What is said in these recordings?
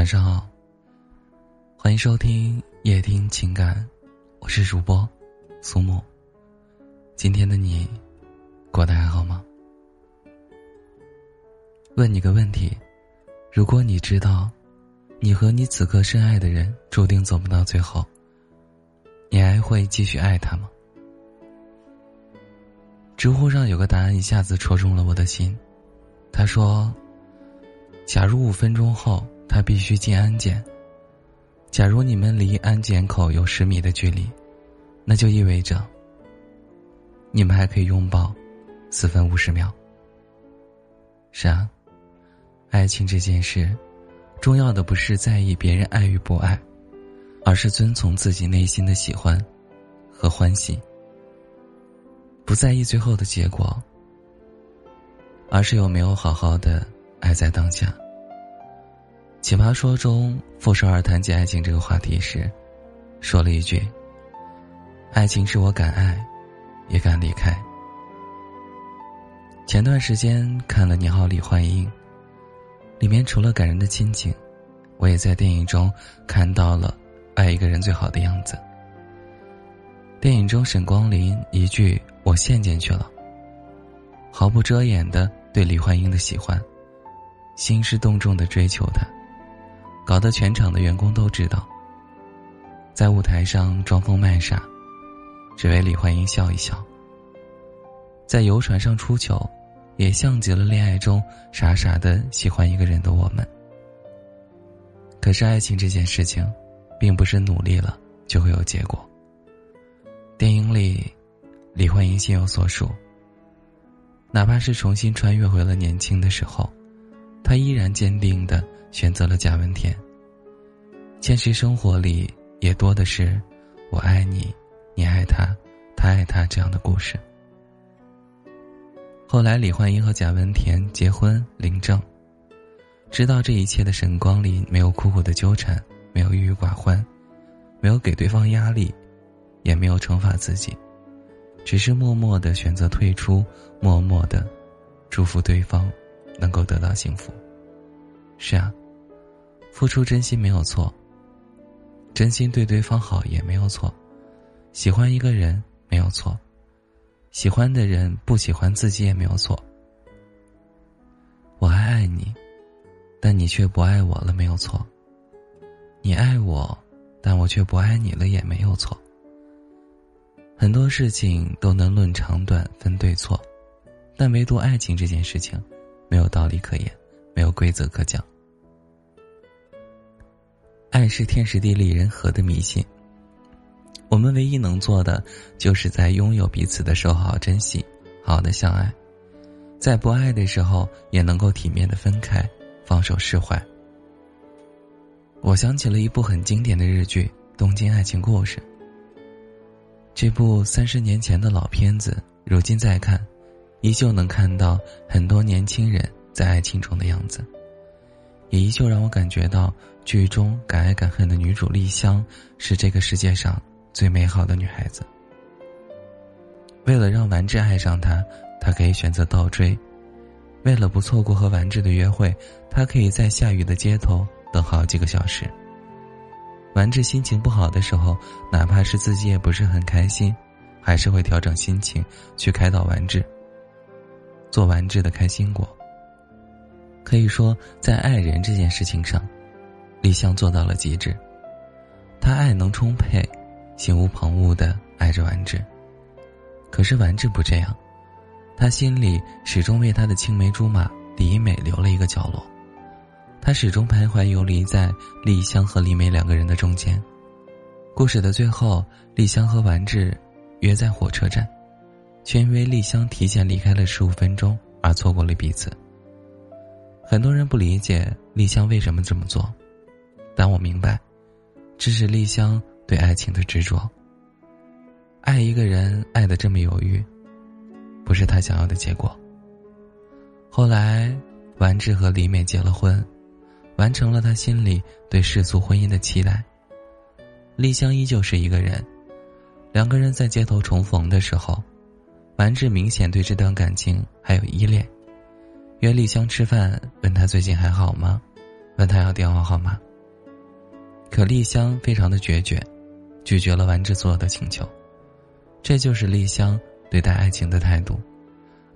晚上好，欢迎收听夜听情感，我是主播苏木。今天的你过得还好吗？问你个问题：如果你知道你和你此刻深爱的人注定走不到最后，你还会继续爱他吗？知乎上有个答案一下子戳中了我的心，他说：“假如五分钟后。”他必须进安检。假如你们离安检口有十米的距离，那就意味着你们还可以拥抱四分五十秒。是啊，爱情这件事，重要的不是在意别人爱与不爱，而是遵从自己内心的喜欢和欢喜，不在意最后的结果，而是有没有好好的爱在当下。奇葩说中，傅首尔谈及爱情这个话题时，说了一句：“爱情是我敢爱，也敢离开。”前段时间看了《你好，李焕英》，里面除了感人的亲情，我也在电影中看到了爱一个人最好的样子。电影中，沈光林一句“我陷进去了”，毫不遮掩的对李焕英的喜欢，兴师动众的追求她。搞得全场的员工都知道，在舞台上装疯卖傻，只为李焕英笑一笑。在游船上出糗，也像极了恋爱中傻傻的喜欢一个人的我们。可是爱情这件事情，并不是努力了就会有结果。电影里，李焕英心有所属，哪怕是重新穿越回了年轻的时候，她依然坚定的。选择了贾文田。现实生活里也多的是“我爱你，你爱他，他爱他”这样的故事。后来，李焕英和贾文田结婚领证。知道这一切的沈光林没有苦苦的纠缠，没有郁郁寡欢，没有给对方压力，也没有惩罚自己，只是默默的选择退出，默默的祝福对方能够得到幸福。是啊。付出真心没有错，真心对对方好也没有错，喜欢一个人没有错，喜欢的人不喜欢自己也没有错。我还爱你，但你却不爱我了，没有错。你爱我，但我却不爱你了，也没有错。很多事情都能论长短分对错，但唯独爱情这件事情，没有道理可言，没有规则可讲。爱是天时地利人和的迷信。我们唯一能做的，就是在拥有彼此的时候好好珍惜，好的相爱，在不爱的时候也能够体面的分开，放手释怀。我想起了一部很经典的日剧《东京爱情故事》。这部三十年前的老片子，如今再看，依旧能看到很多年轻人在爱情中的样子。也依旧让我感觉到，剧中敢爱敢恨的女主丽香是这个世界上最美好的女孩子。为了让丸治爱上她，她可以选择倒追；为了不错过和丸治的约会，她可以在下雨的街头等好几个小时。丸治心情不好的时候，哪怕是自己也不是很开心，还是会调整心情去开导丸治，做完治的开心果。可以说，在爱人这件事情上，李湘做到了极致。他爱能充沛，心无旁骛的爱着丸治。可是丸治不这样，他心里始终为他的青梅竹马李美留了一个角落。他始终徘徊游离在丽香和李美两个人的中间。故事的最后，丽香和丸治约在火车站，却因为丽香提前离开了十五分钟而错过了彼此。很多人不理解丽香为什么这么做，但我明白，这是丽香对爱情的执着。爱一个人爱的这么犹豫，不是他想要的结果。后来，完治和李美结了婚，完成了他心里对世俗婚姻的期待。丽香依旧是一个人，两个人在街头重逢的时候，完治明显对这段感情还有依恋。约丽香吃饭，问她最近还好吗？问她要电话号码，可丽香非常的决绝，拒绝了丸之所有的请求。这就是丽香对待爱情的态度：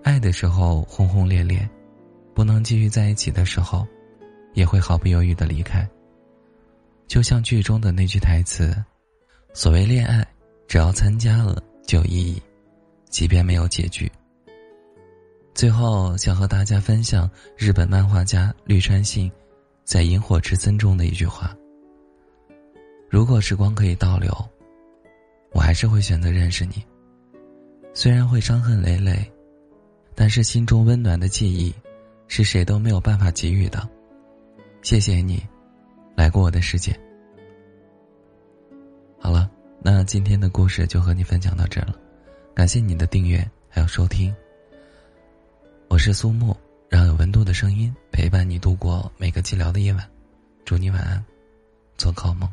爱的时候轰轰烈烈，不能继续在一起的时候，也会毫不犹豫的离开。就像剧中的那句台词：“所谓恋爱，只要参加了就有意义，即便没有结局。”最后，想和大家分享日本漫画家绿川信在《萤火之森》中的一句话：“如果时光可以倒流，我还是会选择认识你。虽然会伤痕累累，但是心中温暖的记忆，是谁都没有办法给予的。谢谢你，来过我的世界。”好了，那今天的故事就和你分享到这了，感谢你的订阅还有收听。我是苏木，让有温度的声音陪伴你度过每个寂寥的夜晚。祝你晚安，做个好梦。